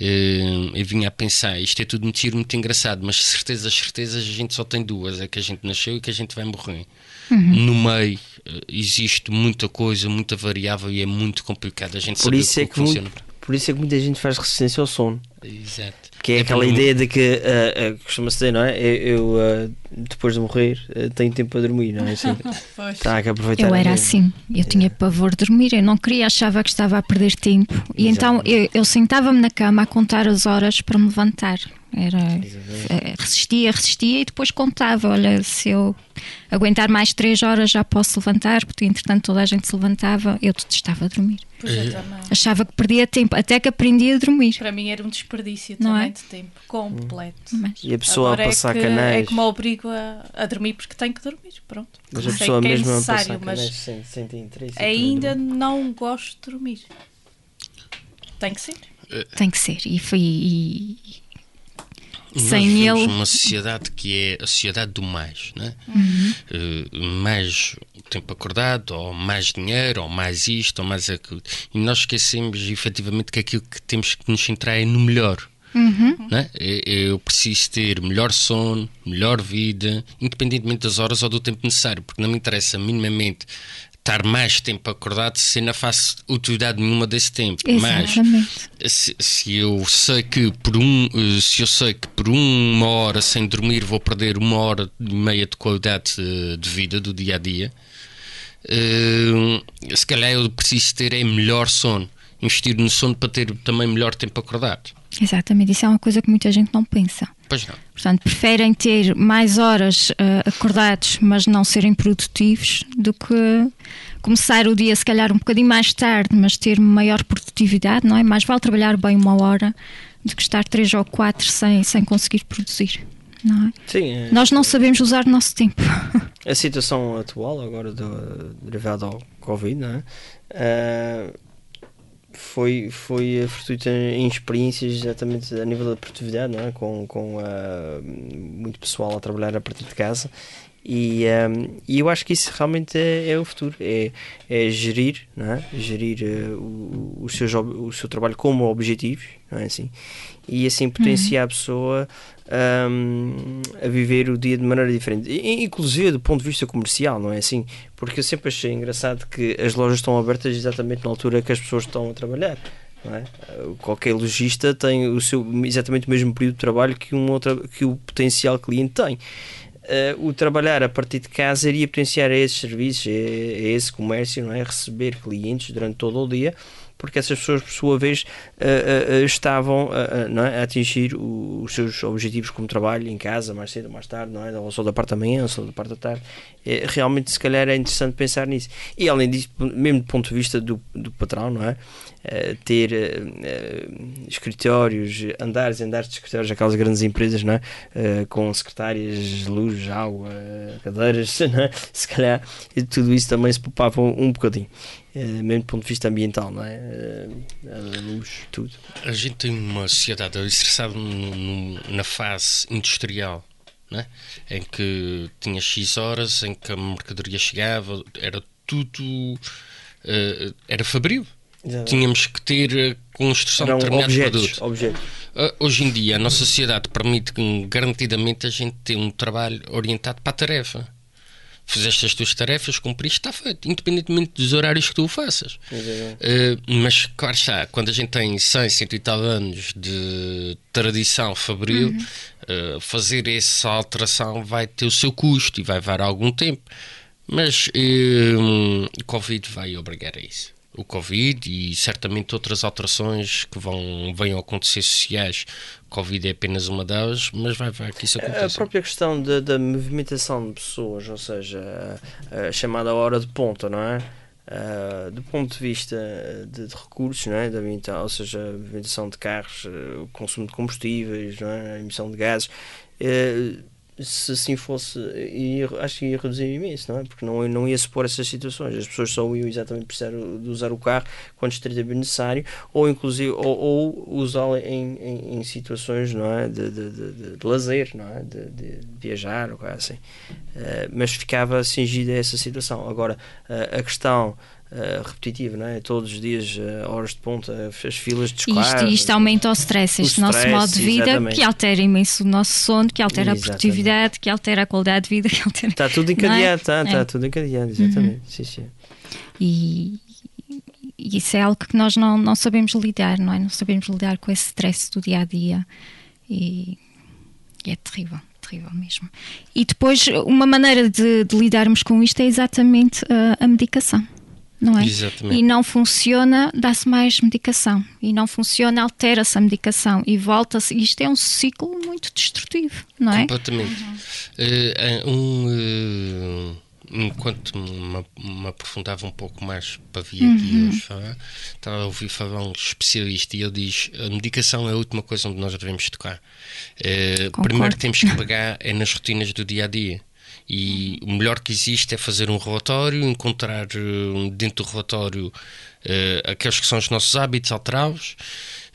eh, eu vinha a pensar, isto é tudo muito giro, muito engraçado, mas certezas, certezas a gente só tem duas: é que a gente nasceu e que a gente vai morrer. No meio eh, existe muita coisa, muita variável e é muito complicado a gente Por saber isso, é como que muito- funciona. por isso é que muita gente faz resistência ao sono. Exato. Que é, aquela para não- ideia de que ah, ah, costuma-se dizer, não é? Eu, eu, ah, depois de morrer tenho tempo para dormir, não é assim? (laughs) Tá, que aproveitar Eu a era assim, eu tinha pavor de dormir, eu não queria, achava que estava a perder tempo. E então eu, eu sentava-me na cama a contar as horas para me levantar. Era, eh, resistia, resistia e depois contava. Olha, se eu aguentar mais três horas já posso levantar, porque entretanto toda a gente se levantava, eu detestava dormir. Também. Achava que perdia tempo, até que aprendi a dormir. Para mim era um desperdício Não também é? de tempo, completo. Mas, E a pessoa Agora a passar é que, canais. É que me obrigo a, a dormir porque tenho que dormir, pronto. Mas a Sei pessoa que é mesmo a necessário, mas canais sem, sem ter interesse. ainda não gosto de dormir. Tem que ser. tem que ser. E foi. e- sem vivemos ele. numa sociedade que é a sociedade do mais, né? Eh, mais tempo acordado, ou mais dinheiro, ou mais isto, ou mais aquilo. E nós esquecemos efetivamente que aquilo que temos que nos centrar é no melhor. né? Eu- Eu preciso ter melhor sono, melhor vida, independentemente das horas ou do tempo necessário, porque não me interessa minimamente estar mais tempo acordado se não faço utilidade nenhuma desse tempo. Exatamente. Mas se, se eu sei que por um eh, se eu sei que por uma hora sem dormir vou perder uma hora e meia de qualidade eh, de vida do dia a dia, eh, se calhar eu preciso ter é melhor sono. Investir no sono para ter também melhor tempo acordado. Exatamente, isso é uma coisa que muita gente não pensa. Pois não. Portanto, preferem ter mais horas eh, acordados, mas não serem produtivos, do que começar o dia, se calhar, um bocadinho mais tarde, mas ter maior produtividade, não é? Mais vale trabalhar bem uma hora do que estar três ou quatro sem, sem conseguir produzir, não é? Sim, é- Nós não sabemos usar o nosso tempo. a situação atual, agora do, derivada ao Covid, não é? Ah, foi, foi fortuita em experiências exatamente a nível da produtividade, não é? com, com ah, muito pessoal a trabalhar a partir de casa. E, ah, e eu acho que isso realmente é, é o futuro, é, é gerir, não é? gerir ah, o, os seus, ob- o seu trabalho como objetivos, não é assim? E assim potenciar a pessoa hum, a viver o dia de maneira diferente, inclusive do ponto de vista comercial, não é assim? Porque eu sempre achei engraçado que as lojas estão abertas exatamente na altura que as pessoas estão a trabalhar. É? Qualquer lojista tem o seu, exatamente o mesmo período de trabalho que, um outro, que o potencial cliente tem. Uh, o trabalhar a partir de casa iria potenciar esses serviços, a esse comércio, não é? receber clientes durante todo o dia, porque essas pessoas, por sua vez, uh, uh, estavam é? a atingir o- os seus objetivos como trabalho em casa, mais cedo mais tarde, não é? ou só da parte da manhã, ou só da parte da tarde. É, realmente, se calhar, é interessante pensar nisso. E além disso, mesmo do ponto de vista do, do patrão, não é? Ter escritórios, andares e andares de escritórios, aquelas grandes empresas, não é? Com secretárias, luz, água, cadeiras, (laughs) não é? se calhar, tudo isso também se poupava um, um bocadinho. Uh, mesmo do ponto de vista ambiental, não é? Uh, a luz, tudo. A gente tem uma sociedade estressada na fase industrial, né? em que tinha X horas, em que a mercadoria chegava, era tudo. eh, era fabril. Tínhamos que ter a construção Eram de determinados objetos, produtos. objetos. Ah, Hoje em dia, a nossa sociedade permite que, garantidamente, a gente tenha um trabalho orientado para a tarefa. Fizeste as tuas tarefas, cumpriste, está feito, independentemente dos horários que tu o faças. Uh, mas, claro está, quando a gente tem 100, 100 e tal anos de tradição fabril, uh, fazer essa alteração vai ter o seu custo e vai levar algum tempo. Mas um, o Covid vai obrigar a isso. O Covid e certamente outras alterações que vão, venham a acontecer sociais. Covid é apenas uma delas, mas vai, vai que isso A aconteça. própria questão da, da movimentação de pessoas, ou seja, a, a chamada hora de ponta, não é? Ah, do ponto de vista de, de recursos, não é? da ou seja, a movimentação de carros, eh, o consumo de combustíveis, não é? a emissão de gases, eh, se assim fosse, ia, acho que ia reduzir imenso, não é? Porque não, não ia supor essas situações. As pessoas só iam exatamente precisar de usar o carro quando estritamente necessário, ou inclusive ou, ou usá-lo em, em, em situações não é? de, de, de, de- lazer, não é? de, viajar ou coisa assim. Eh, mas ficava cingida a essa situação. Agora, eh, a questão eh, repetitiva, não é? todos os dias, eh, horas de ponta, as filas de E escolar. isto, isto aumenta o stress, O este nosso stress, modo de vida, exatamente. que altera imenso o nosso sono, que altera Exatamente. a produtividade, que altera a qualidade de vida, (laughs) que altera. Está tudo Não é? encadeado, está, É. está tudo encadeado, exatamente. Sim, sim. E, e isso é algo que nós não, não sabemos lidar, não é? Não sabemos lidar com esse stress do dia a dia. E, e é terrível, terrível mesmo. E depois, uma maneira de, de lidarmos com isto é exatamente uh, a medicação. Não é? Exatamente. E não funciona, dá-se mais medicação. E não funciona, altera-se a medicação. E volta-se. Isto é um ciclo muito destrutivo, não é? Completamente. Eh, um, eh, enquanto me, me aprofundava um pouco mais para vir aqui Uhum. hoje falar, estava a ouvir falar um especialista e ele diz a medicação é a última coisa onde nós devemos tocar. Concordo. primeiro que temos que (laughs) pegar é nas rotinas do dia a dia. E o melhor que existe é fazer um relatório, encontrar eh, dentro do relatório eh, aqueles que são os nossos hábitos, alterá-los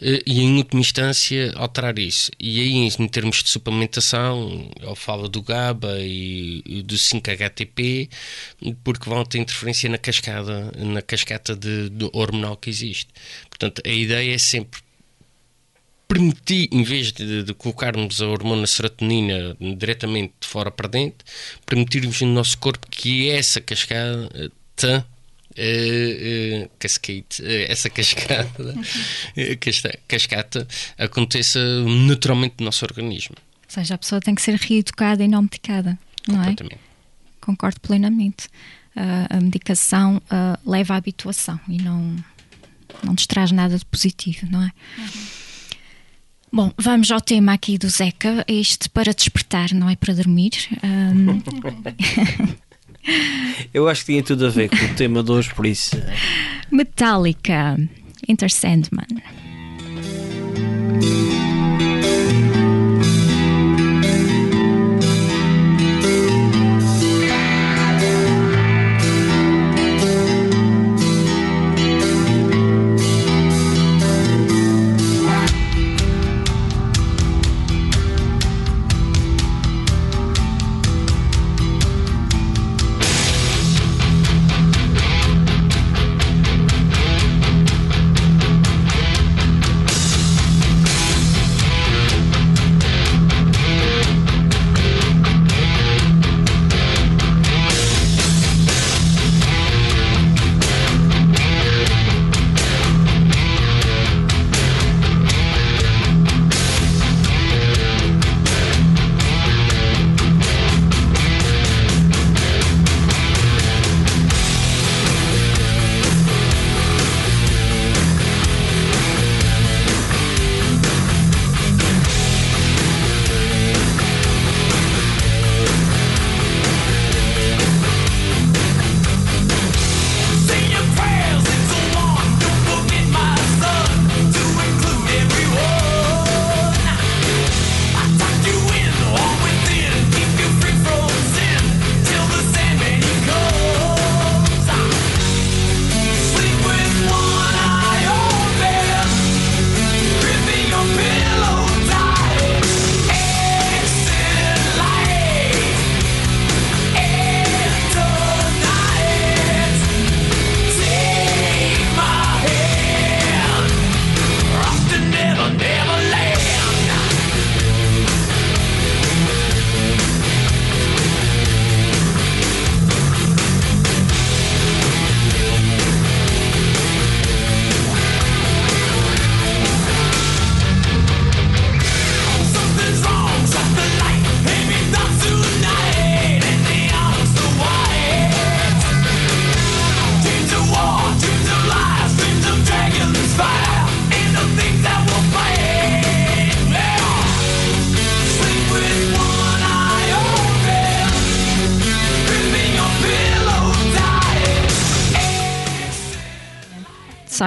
eh, e, em última instância, alterar isso. E aí, em termos de suplementação, ele fala do GABA e, e do 5-HTP, porque vão ter interferência na cascada, na cascata de, de hormonal que existe. Portanto, a ideia é sempre permitir, em vez de, de colocarmos a hormona serotonina diretamente de fora para dentro, permitirmos no nosso corpo que essa cascada eh, te eh, eh, cascate, eh, essa cascata, casta- (laughs) cascata aconteça naturalmente no nosso organismo. Ou seja, a pessoa tem que ser reeducada e não medicada, não é? Completamente. Concordo plenamente. A medicação leva à habituação e não, não nos traz nada de positivo, não é? Bom, vamos ao tema aqui do Zeca. Este para despertar, não é para dormir. Ahm, (laughs) Eu acho que tinha tudo a ver com o tema de hoje, por isso. Metallica, Enter Sandman.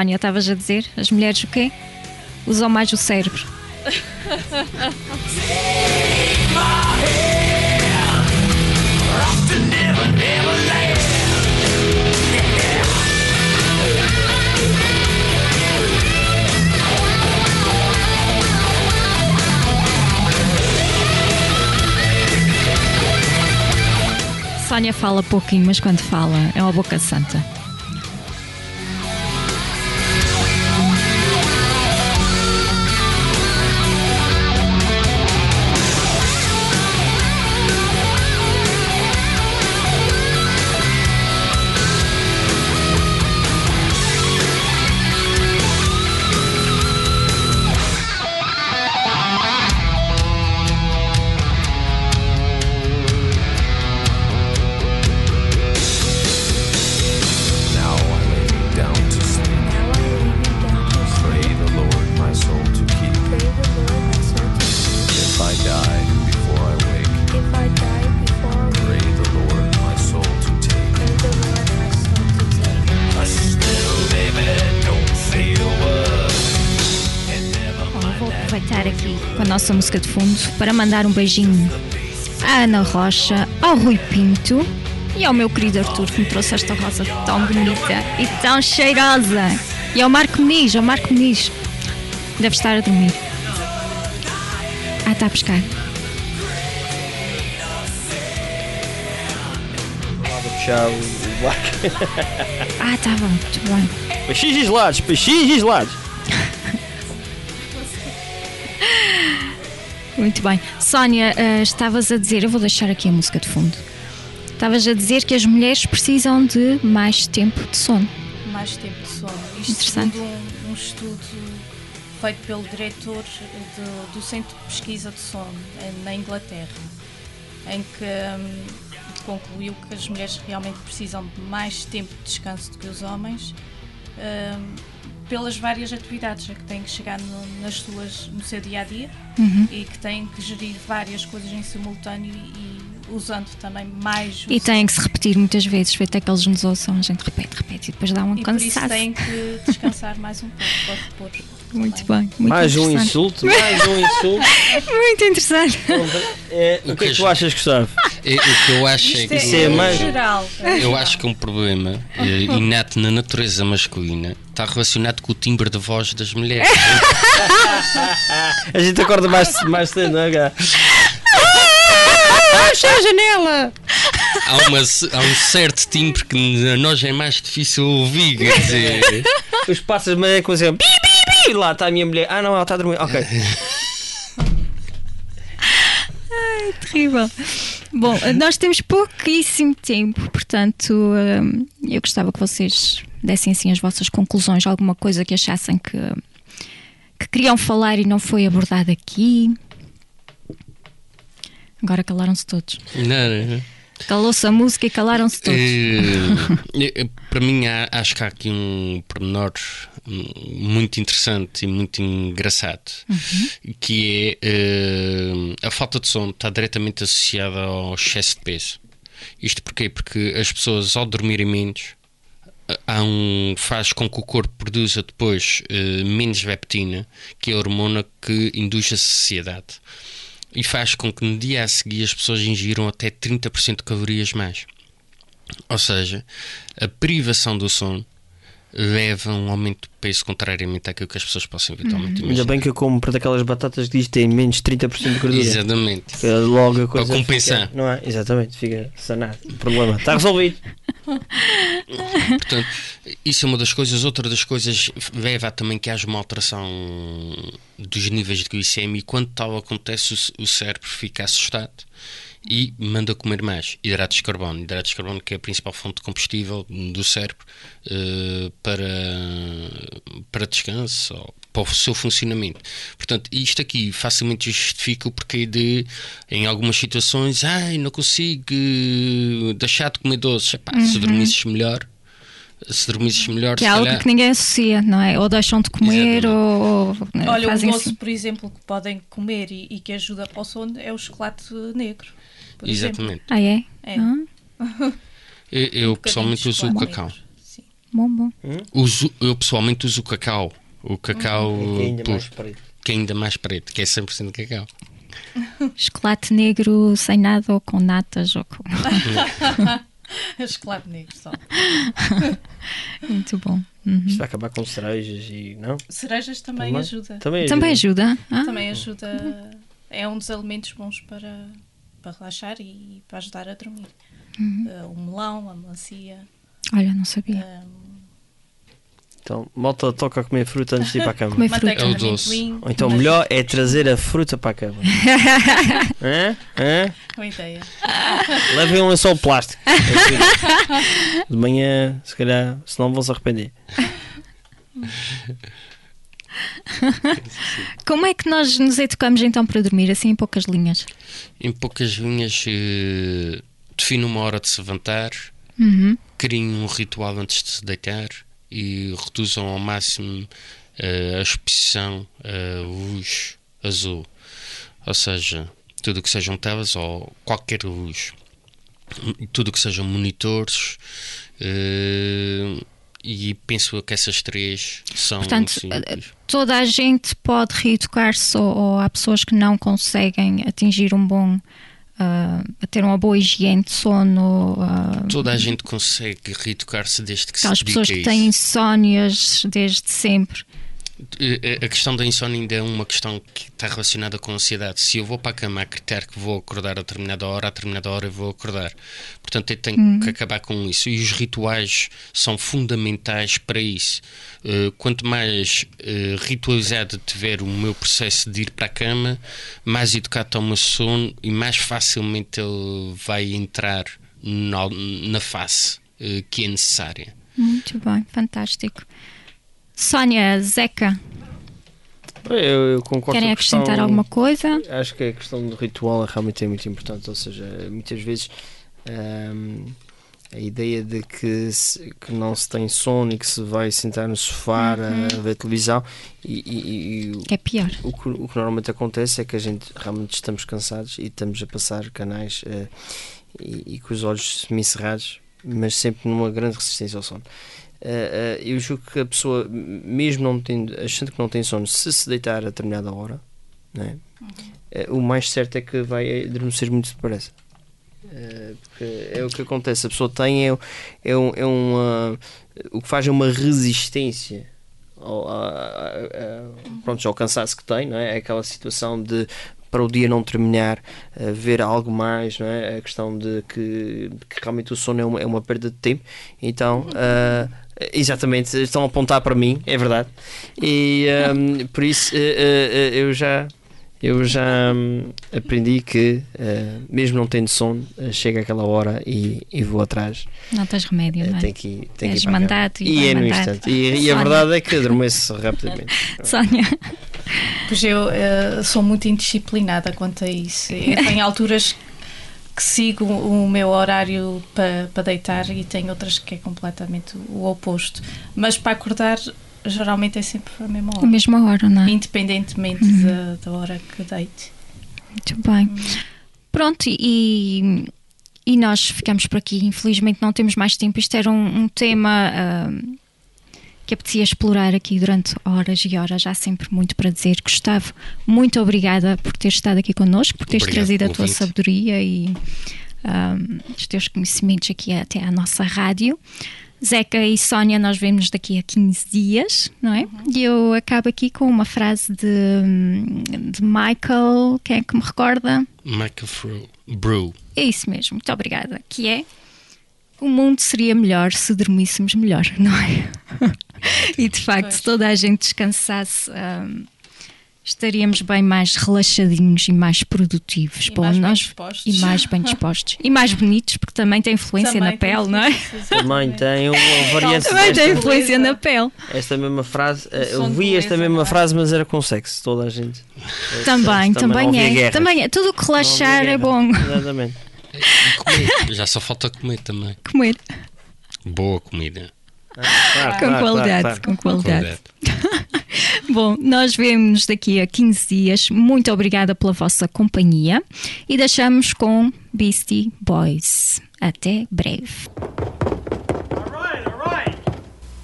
Sónia, estavas a dizer? As mulheres o quê? Usam mais o cérebro. Sónia fala pouquinho, mas quando fala é uma boca santa. Nossa música de fundo para mandar um beijinho à Ana Rocha, ao Rui Pinto e ao meu querido Arthur que me trouxe esta rosa tão bonita e tão cheirosa. E ao Marco Muniz, ao Marco Muniz. Deve estar a dormir. Ah, está a pescar. Puxar o barco. Ah, estava, muito bem. Peixinhos gelados, peixinhos gelados. Muito bem. Sónia, ah, estavas a dizer, eu vou deixar aqui a música de fundo. Estavas a dizer que as mulheres precisam de mais tempo de sono. mais tempo de sono. Isto Interessante. um, um estudo feito pelo diretor do, do Centro de Pesquisa de Sono em- na Inglaterra, em que hum, concluiu que as mulheres realmente precisam de mais tempo de descanso do que os homens. hum, pelas várias atividades a que têm que chegar no, nas suas, no seu dia a dia Uhum. e que têm que gerir várias coisas em simultâneo e, usando também mais E têm que se repetir muitas vezes, feito é que eles nos ouçam, a gente repete, repete e depois dá um e por isso cansaço. têm que descansar mais um pouco para repor. Muito bem. Muito mais um insulto, mais um insulto. (laughs) Muito interessante. É, o que é que tu achas, Gustavo? É, o que eu acho é que. é, Isso é mais- geral. Eu acho que um problema eh, inato na natureza masculina está relacionado com o timbre de voz das mulheres. (laughs) A gente acorda mais, mais cedo, não é? cara? Fecha a janela! Há, uma, há um certo timbre que a nós é mais difícil ouvir. Quer dizer, Os pássaros me começam a bi, bi. Lá está a minha mulher. Ah, não, ela está a dormir. Ok. (laughs) Terrível. Bom, nós temos pouquíssimo tempo, portanto, hum, eu gostava que vocês dessem assim as vossas conclusões, alguma coisa que achassem que, que queriam falar e não foi abordado aqui. Agora calaram-se todos. não, não. Calou-se a música e calaram-se todos. Eh, (laughs) para mim, há- acho que há aqui um pormenor hum, muito interessante e muito engraçado, que é eh, a falta de sono está diretamente associada ao excesso de peso. Isto porquê? Porque as pessoas, ao dormirem menos, há um, faz com que o corpo produza depois menos leptina, que é a hormona que induz a saciedade. E faz com que no dia a seguir as pessoas ingiram até 30% de calorias mais. Ou seja, a privação do sono leva a um aumento de peso contrariamente àquilo que as pessoas possam eventualmente Ainda imaginar. bem que eu como para daquelas batatas que diz que tem menos 30% de gordura. Exatamente. Que Logo a coisa Para compensar. fica- não é? Exatamente, fica sanado. O problema está resolvido. (laughs) Portanto, isso é uma das coisas. Outra das coisas leva a também que haja uma alteração dos níveis de glicemia e quando tal acontece, o cérebro fica assustado e manda comer mais hidratos de carbono. Hidratos de carbono que é a principal fonte de combustível do cérebro eh, para, para descanso ou para o seu funcionamento. Portanto, isto aqui facilmente justifica o porquê de, em algumas situações, ai, não consigo eh, deixar de comer doces. Epá, Se dormisses melhor, se dormisses melhor, Que é algo calhar- que ninguém associa, não é? Ou deixam de comer Exatamente. ou, ou né, Olha, um fazem doce, assim. por exemplo, que podem comer e, e que ajuda para o sono é o chocolate negro. Por exemplo. Exatamente. Ah, é? É. Ah, (laughs) Eu, eu Um pessoalmente uso o cacau. Sim. bom, bom. Uso, eu pessoalmente uso o cacau. O cacau Que é ainda mais preto. que é ainda mais preto, que é 100% cacau. (laughs) Chocolate negro sem nada ou com natas ou com. (laughs) chocolate negro só. Muito bom. Uhum. Isto vai acabar com cerejas e. Não? Cerejas também, Também? ajuda. Também, Também ajuda. Ah, Também ajuda. É um dos alimentos bons para, para relaxar e para ajudar a dormir. Uhum. Uh, o melão, a melancia. Olha, não sabia. um, Então, malta toca a comer fruta antes de ir para a cama. Comer fruta. É o doce. Ou então, mas- melhor é trazer a fruta para a cama. (laughs) Hã? Hã? Boa ideia. Levem um lençol plástico. De manhã, se calhar, senão vão se arrepender. Como é que nós nos educamos então para dormir, assim em poucas linhas? Em poucas linhas, eh, define uma hora de se levantar, Uhum. criem um ritual antes de se deitar e reduzam ao máximo eh, a exposição a luz azul. Ou seja, tudo que sejam telas ou qualquer luz. Tudo que sejam monitores. eh, e penso que essas três são Portanto, simples. toda a gente pode reeducar-se ou, ou há pessoas que não conseguem atingir um bom. a ter uma boa higiene de sono. ah, Toda a gente consegue reeducar-se desde que se pessoas dedica que têm insónias desde sempre. A questão da insónia ainda é uma questão que está relacionada com a ansiedade. Se eu vou para a cama a acreditar que vou acordar a determinada hora, a determinada hora eu vou acordar. Portanto, eu tenho que acabar com isso. E os rituais são fundamentais para isso. Eh, Quanto mais eh, ritualizado tiver o meu processo de ir para a cama, mais educado está o meu sono e mais facilmente ele vai entrar na, na face eh, que é necessária. Muito bem, fantástico. Sónia, Zeca, Eu, eu concordo querem acrescentar questão- alguma coisa? Acho que a questão do ritual realmente é muito importante, ou seja, muitas vezes hum, a ideia de que, se- que não se tem sono e que se vai sentar no sofá a ver televisão e, e- e o- Que é pior. o, que, o que normalmente acontece é que a gente realmente estamos cansados e estamos a passar canais eh, e, e com os olhos semicerrados, mas sempre numa grande resistência ao sono. Eh, eu julgo que a pessoa, mesmo não tendo, achando que não tem sono, se se deitar a determinada hora, né, eh, o mais certo é que vai adormecer muito depressa. Porque é o que acontece, a pessoa tem é, é, um, é uma, o que faz é uma resistência ao, a- a- a- pronto, ao cansaço que tem, não é? É aquela situação de para o dia não terminar, ver algo mais, não é? A questão de que, que realmente o sono é uma, é uma perda de tempo. Então, ah, exatamente, estão a apontar para mim, é verdade. E ahm, por isso eh, eh, eh, eu já. Eu já hum, aprendi que, eh, mesmo não tendo sono, eh, chega aquela hora e, e vou atrás. Não tens remédio, Eh, não é? tem que, tem que ir mandado e e é no instante. E, e a verdade é que adormeço rapidamente. (laughs) Sónia, Pois eu eh, sou muito indisciplinada quanto a isso. Eu tenho alturas que sigo o meu horário para para deitar e tenho outras que é completamente o oposto. Mas para acordar, geralmente é sempre a mesma a hora, mesma hora, não é? independentemente Uhum. da, da hora que deite. Muito bem. Pronto, e, e nós ficamos por aqui. Infelizmente não temos mais tempo. Isto era um, um tema ahm, que apetecia explorar aqui durante horas e horas. Há sempre muito para dizer. Gustavo, muito obrigada por ter estado aqui connosco, por teres Obrigado trazido a tua convite. sabedoria e ahm, os teus conhecimentos aqui até à nossa rádio. Zeca e Sónia, nós vemos daqui a 15 dias, não é? E eu acabo aqui com uma frase de, de Michael, quem é que me recorda? Michael Brew. É isso mesmo, muito obrigada. Que é o mundo seria melhor se dormíssemos melhor, (laughs) não é? (laughs) e de facto, Pois. se toda a gente descansasse, hum, estaríamos bem mais relaxadinhos e mais produtivos. E mais bem dispostos. E mais bem (laughs) dispostos. E mais bonitos, porque também tem influência Também na pele, não é? Também tem uma variante Também tem influência na pele. esta mesma frase. eh, Eu vi esta mesma é? frase, mas era com sexo, toda a gente. Também, também havia é. Também é. Tudo o que relaxar é bom. Exatamente. E comer. Já só falta comer também. Comer. Boa comida. Claro, Com claro, qualidade, claro, com qualidade. Qualidade. (laughs) Bom, nós vemos daqui a 15 dias. Muito obrigada pela vossa companhia e deixamos com Beastie Boys. Até breve. All right, all right.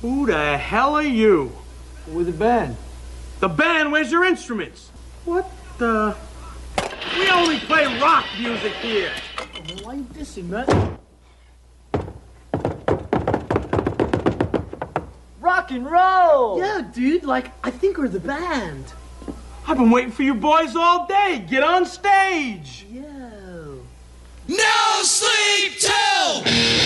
Who the hell are you? With the band. The band? Where's your instruments? What the? We only play rock music here. Why dissing, man? Rock and roll. Yeah, dude. Like I think we're the band. I've been waiting for you boys all day. Get on stage. Yeah. No sleep till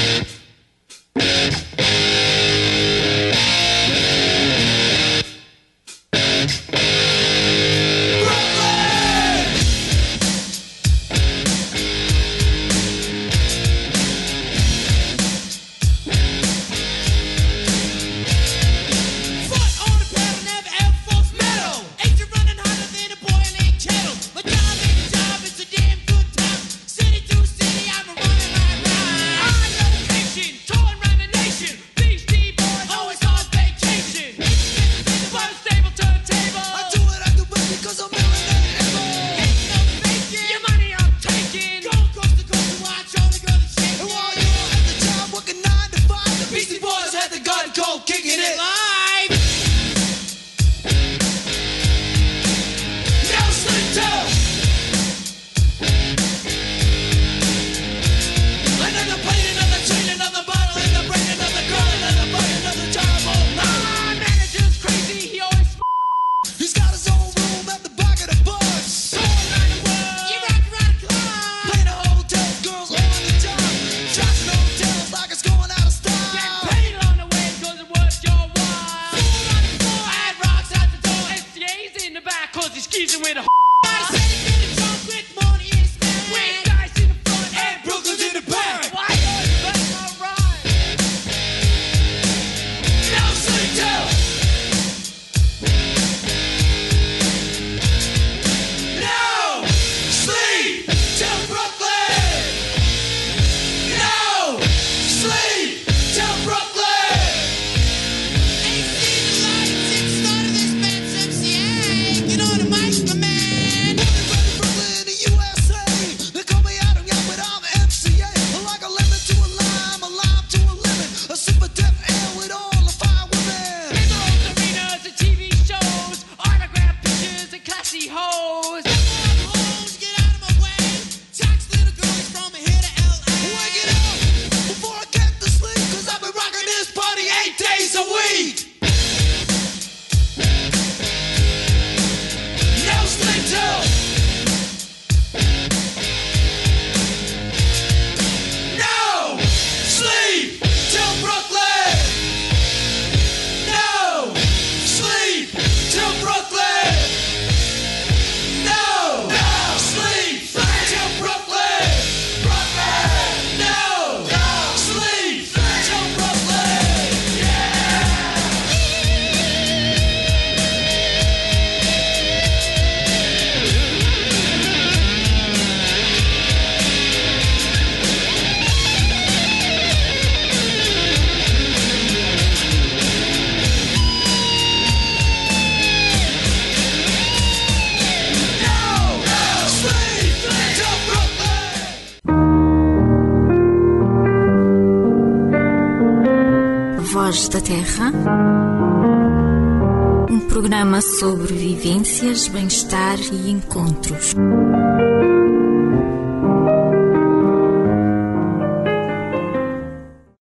Bem-estar e encontros.